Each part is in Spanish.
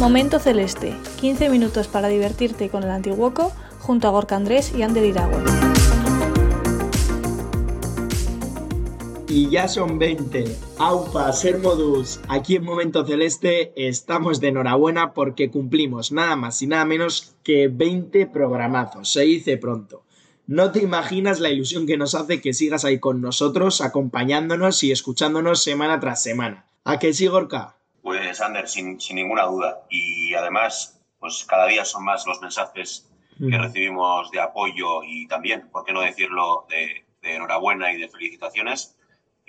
Momento Celeste, 15 minutos para divertirte con el Antiguoco junto a Gorka Andrés y Ander Iragüe. Y ya son 20. Aupa, ser modus. Aquí en Momento Celeste estamos de enhorabuena porque cumplimos nada más y nada menos que 20 programazos. Se dice pronto. No te imaginas la ilusión que nos hace que sigas ahí con nosotros, acompañándonos y escuchándonos semana tras semana. ¿A qué sí, Gorka? Pues, Ander, sin, ninguna duda. Y además, pues cada día son más los mensajes que recibimos de apoyo y también, por qué no decirlo, de, de enhorabuena y de felicitaciones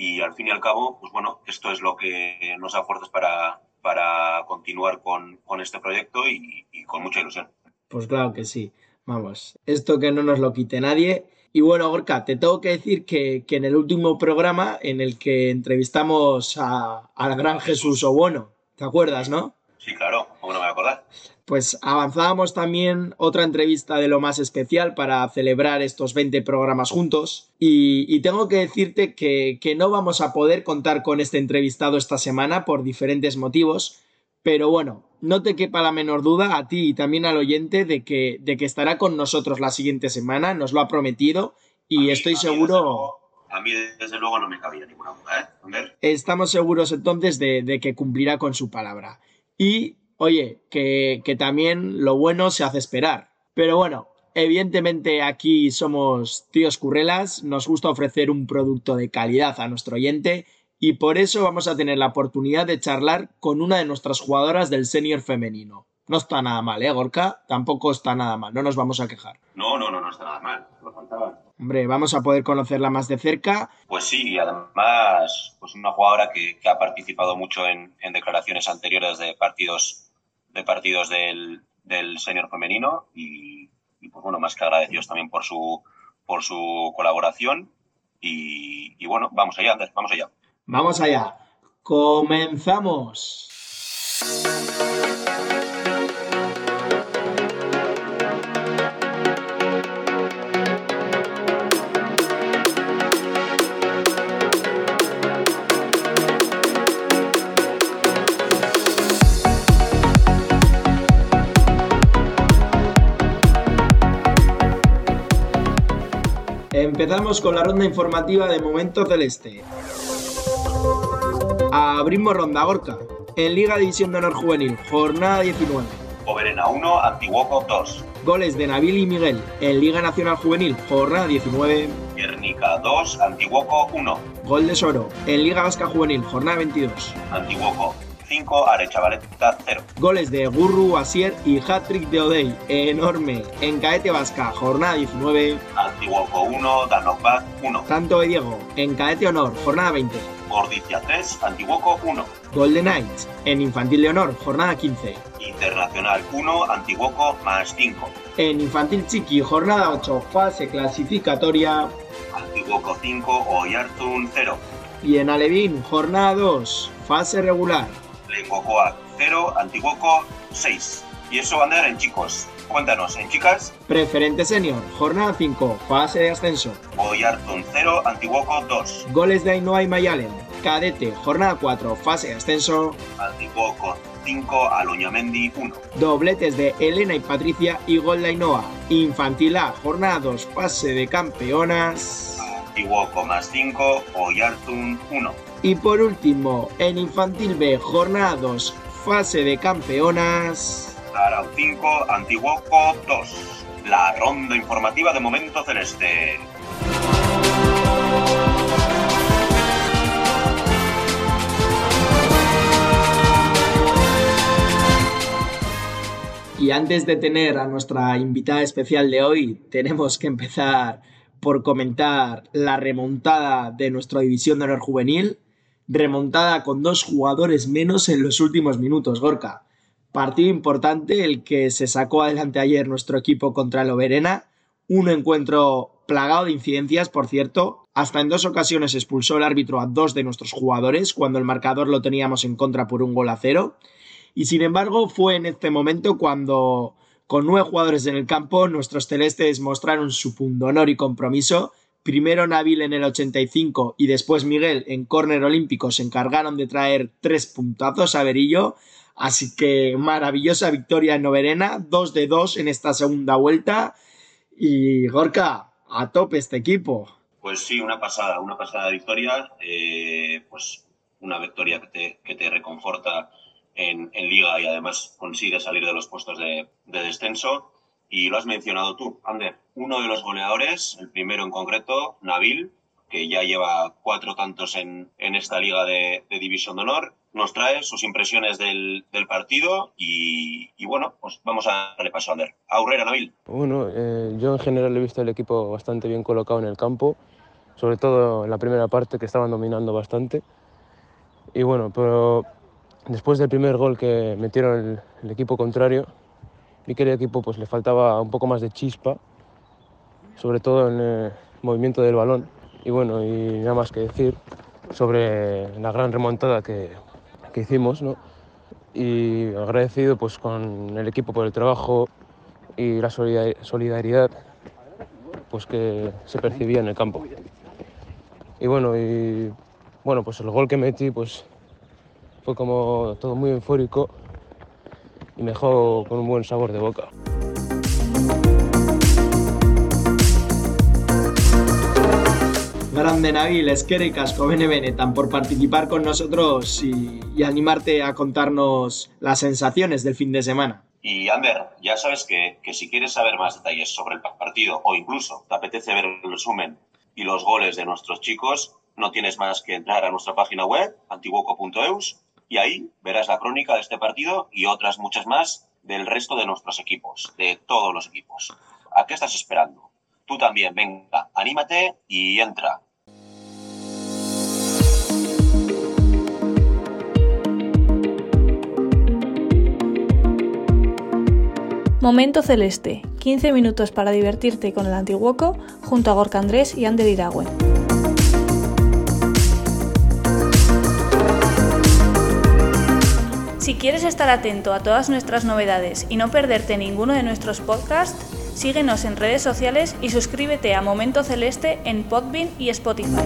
y al fin y al cabo, pues bueno, esto es lo que nos da fuerzas para, para continuar con, con este proyecto y, con mucha ilusión. Pues claro que sí. Vamos, esto que no nos lo quite nadie. Y bueno, Gorka, te tengo que decir que, que en el último programa en el que entrevistamos a, al gran Jesús Obono, ¿te acuerdas, no? Sí, claro, ¿cómo no me voy a acordar? Pues avanzábamos también otra entrevista de lo más especial para celebrar estos 20 programas juntos. Y, tengo que decirte que, no vamos a poder contar con este entrevistado esta semana por diferentes motivos. Pero bueno, no te quepa la menor duda a ti y también al oyente de que, de que estará con nosotros la siguiente semana, nos lo ha prometido y estoy seguro... a mí desde luego no me cabía ninguna duda, ¿eh? Estamos seguros entonces de, de que cumplirá con su palabra. Y oye, que, también lo bueno se hace esperar. Pero bueno, evidentemente aquí somos tíos currelas, nos gusta ofrecer un producto de calidad a nuestro oyente y por eso vamos a tener la oportunidad de charlar con una de nuestras jugadoras del senior femenino. No está nada mal, ¿eh, Gorka? Tampoco está nada mal, no nos vamos a quejar. No, no, no, no está nada mal, lo faltaba. Hombre, vamos a poder conocerla más de cerca. Pues sí, y además, pues una jugadora que, ha participado mucho en, en declaraciones anteriores de partidos de partidos del, del senior femenino y, pues bueno, más que agradecidos también por su, por su colaboración. Y, y bueno, vamos allá, Andrés, vamos allá. Vamos allá. Comenzamos. Empezamos con la ronda informativa de Momento Celeste. Abrimos ronda Gorka. En Liga División de Honor Juvenil, jornada 19. Oberena 1, Antiguoco 2. Goles de Nabil y Miguel. En Liga Nacional Juvenil, jornada 19. Guernica 2, Antiguoco 1. Gol de Soro. En Liga Vasca Juvenil, jornada 22. Antiguoco 5, Arechavaleta 0. Goles de Gurru, Asier y hat-trick de Odey, enorme. En Caete Vasca, jornada 19. Antiguoco 1, Danovac 1. Tanto de Diego, en Caete Honor, jornada 20. Gordicia 3, Antiguoco 1. Golden Knights, en Infantil de Honor, jornada 15. Internacional 1, Antiguoco más 5. En Infantil Chiqui, jornada 8, fase clasificatoria. Antiguoco 5, Oyartun 0. Y en Alevín, jornada 2, fase regular. Lengocoa 0, Antiguoco 6. Y eso va a andar en chicos. Cuéntanos, en chicas. Preferente senior, jornada 5, fase de ascenso. Boyarton 0, Antiguoco 2. Goles de Ainhoa y Mayalen. Cadete, jornada 4, fase de ascenso. Antiguoco 5, Aloñamendi 1. Dobletes de Elena y Patricia y gol de Ainhoa. Infantil A, jornada 2, fase de campeonas. Antiguoco más 5, Oyartun 1. Y por último, en Infantil B, jornada 2, fase de campeonas. Arau 5, Antiguoco 2. La ronda informativa de Momento Celeste. Y antes de tener a nuestra invitada especial de hoy, tenemos que empezar por comentar la remontada de nuestra división de honor juvenil remontada con dos jugadores menos en los últimos minutos, Gorka. Partido importante el que se sacó adelante ayer nuestro equipo contra el Oberena. Un encuentro plagado de incidencias, por cierto. Hasta en dos ocasiones expulsó el árbitro a dos de nuestros jugadores cuando el marcador lo teníamos en contra por un gol a cero. Y sin embargo fue en este momento cuando, con nueve jugadores en el campo, nuestros celestes mostraron su pundonor y compromiso. Primero Nabil en el 85 y después Miguel en córner olímpico se encargaron de traer tres puntazos a Berillo Así que maravillosa victoria en Noverena, 2 de 2 en esta segunda vuelta. Y Gorka, a tope este equipo. Pues sí, una pasada, una pasada victoria. Eh, pues una victoria que te, que te reconforta en, liga y además consigue salir de los puestos de, descenso. Y lo has mencionado tú, Ander. Uno de los goleadores, el primero en concreto, Nabil, que ya lleva cuatro tantos en, en esta liga de, de División de Honor nos trae sus impresiones del, del partido y, y, bueno, pues vamos a darle paso a Ander. Aurrera, Nabil. Bueno, eh, yo en general he visto el equipo bastante bien colocado en el campo, sobre todo en la primera parte que estaban dominando bastante. Y bueno, pero después del primer gol que metieron el, el equipo contrario, vi que el equipo pues, le faltaba un poco más de chispa, sobre todo en el movimiento del balón. Y bueno, y nada más que decir sobre la gran remontada que, que hicimos, ¿no? Y agradecido pues, con el equipo por el trabajo y la solidaridad pues, que se percibía en el campo. Y bueno, y, bueno pues el gol que metí pues, fue como todo muy eufórico y me dejó con un buen sabor de boca. Grande Nabil, Esquere Casco, Bene Benetan por participar con nosotros y, y, animarte a contarnos las sensaciones del fin de semana. Y Ander, ya sabes que, que, si quieres saber más detalles sobre el partido o incluso te apetece ver el resumen y los goles de nuestros chicos, no tienes más que entrar a nuestra página web, antiguoco.eus, y ahí verás la crónica de este partido y otras muchas más del resto de nuestros equipos, de todos los equipos. ¿A qué estás esperando? Tú también, venga, anímate y entra. Momento Celeste, 15 minutos para divertirte con el Antiguoco junto a Gorka Andrés y Ander Iragüe. Si quieres estar atento a todas nuestras novedades y no perderte ninguno de nuestros podcasts, Síguenos en redes sociales y suscríbete a Momento Celeste en Podbean y Spotify.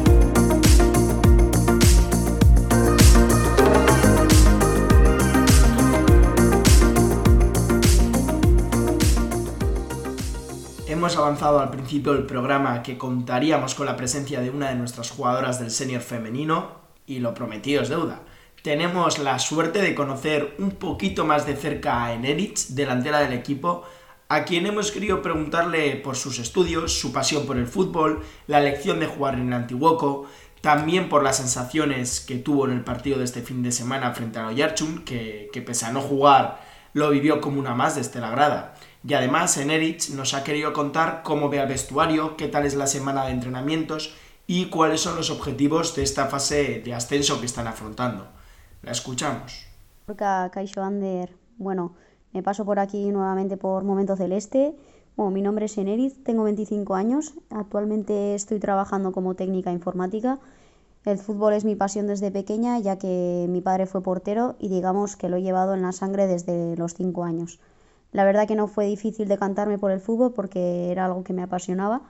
Hemos avanzado al principio del programa que contaríamos con la presencia de una de nuestras jugadoras del senior femenino y lo prometido es deuda. Tenemos la suerte de conocer un poquito más de cerca a Enerich, delantera del equipo, a quien hemos querido preguntarle por sus estudios, su pasión por el fútbol, la elección de jugar en el Antiguoco, también por las sensaciones que tuvo en el partido de este fin de semana frente a Oyarchun, que, que pese a no jugar lo vivió como una más desde la grada. Y además Enerich nos ha querido contar cómo ve al vestuario, qué tal es la semana de entrenamientos y cuáles son los objetivos de esta fase de ascenso que están afrontando. La escuchamos. Ander, bueno, me paso por aquí nuevamente por Momento Celeste. Bueno, mi nombre es Eneriz, tengo 25 años. Actualmente estoy trabajando como técnica informática. El fútbol es mi pasión desde pequeña, ya que mi padre fue portero y digamos que lo he llevado en la sangre desde los 5 años. La verdad que no fue difícil decantarme por el fútbol porque era algo que me apasionaba.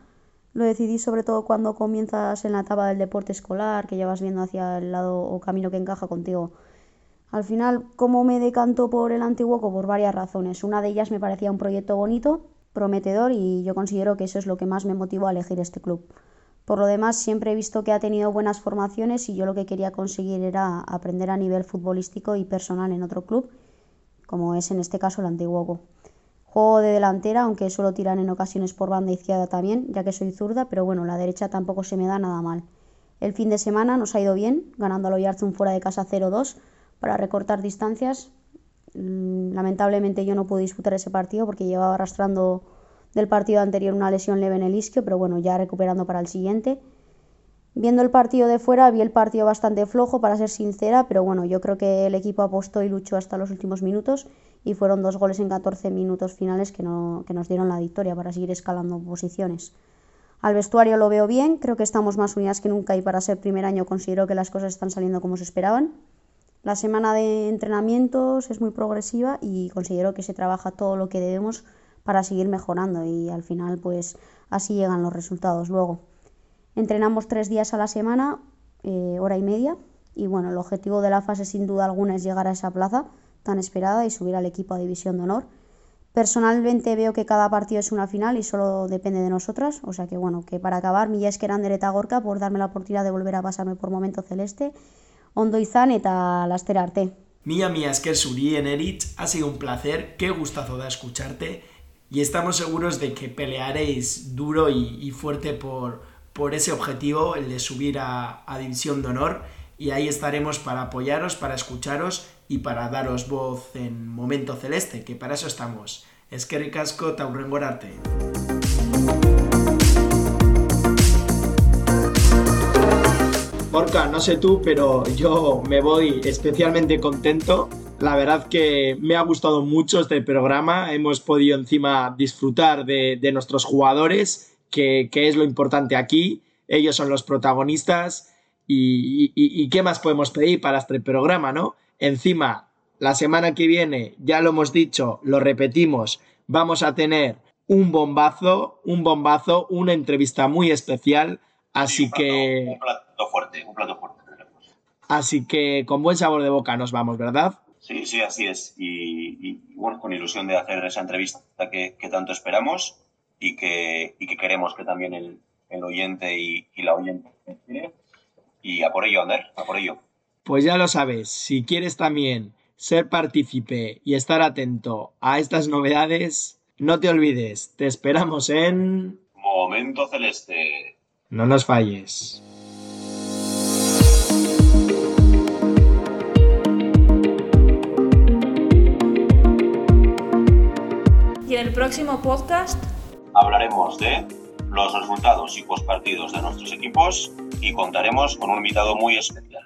Lo decidí sobre todo cuando comienzas en la etapa del deporte escolar, que llevas viendo hacia el lado o camino que encaja contigo al final, ¿cómo me decanto por el Antiguoco? Por varias razones. Una de ellas me parecía un proyecto bonito, prometedor y yo considero que eso es lo que más me motivó a elegir este club. Por lo demás, siempre he visto que ha tenido buenas formaciones y yo lo que quería conseguir era aprender a nivel futbolístico y personal en otro club, como es en este caso el Antiguoco. Juego de delantera, aunque suelo tirar en ocasiones por banda izquierda también, ya que soy zurda, pero bueno, la derecha tampoco se me da nada mal. El fin de semana nos ha ido bien, ganando al Oyarzún fuera de casa 0-2, para recortar distancias. Mm, lamentablemente yo no pude disputar ese partido porque llevaba arrastrando del partido anterior una lesión leve en el isquio, pero bueno, ya recuperando para el siguiente. Viendo el partido de fuera, vi el partido bastante flojo, para ser sincera, pero bueno, yo creo que el equipo apostó y luchó hasta los últimos minutos y fueron dos goles en 14 minutos finales que, que nos dieron la victoria para seguir escalando posiciones. Al vestuario lo veo bien, creo que estamos más unidas que nunca y para ser primer año considero que las cosas están saliendo como se esperaban. La semana de entrenamientos es muy progresiva y considero que se trabaja todo lo que debemos para seguir mejorando y al final pues así llegan los resultados luego. Entrenamos tres días a la semana, eh, hora y media y bueno, el objetivo de la fase sin duda alguna es llegar a esa plaza tan esperada y subir al equipo a División de Honor Personalmente veo que cada partido es una final y solo depende de nosotras, o sea que bueno, que para acabar, mi esker eta gorka por darme la oportunidad de volver a pasarme por momento celeste, ondo izan eta laster arte. Mía, mía, esker suri, Eneritz, ha sido un placer, qué gustazo da escucharte y estamos seguros de que pelearéis duro y, fuerte por, por ese objetivo, el de subir a, División de Honor y ahí estaremos para apoyaros, para escucharos y para daros voz en Momento Celeste, que para eso estamos. Es que ricasco taurrengorarte. Porca, no sé tú, pero yo me voy especialmente contento. La verdad que me ha gustado mucho este programa. Hemos podido encima disfrutar de, nuestros jugadores, que, es lo importante aquí. Ellos son los protagonistas. Y, y, qué más podemos pedir para este programa, ¿no? Encima, la semana que viene, ya lo hemos dicho, lo repetimos, vamos a tener un bombazo, un bombazo, una entrevista muy especial. Así que. Plato fuerte, un plato fuerte. Así que con buen sabor de boca nos vamos, ¿verdad? Sí, sí, así es. Y, bueno, con ilusión de hacer esa entrevista que, tanto esperamos y que, que, queremos que también el, oyente y, la oyente y a por ello, Ander, a por ello. Pues ya lo sabes, si quieres también ser partícipe y estar atento a estas novedades, no te olvides, te esperamos en... Momento Celeste. No nos falles. En el próximo podcast hablaremos de los resultados y postpartidos de nuestros equipos y contaremos con un invitado muy especial.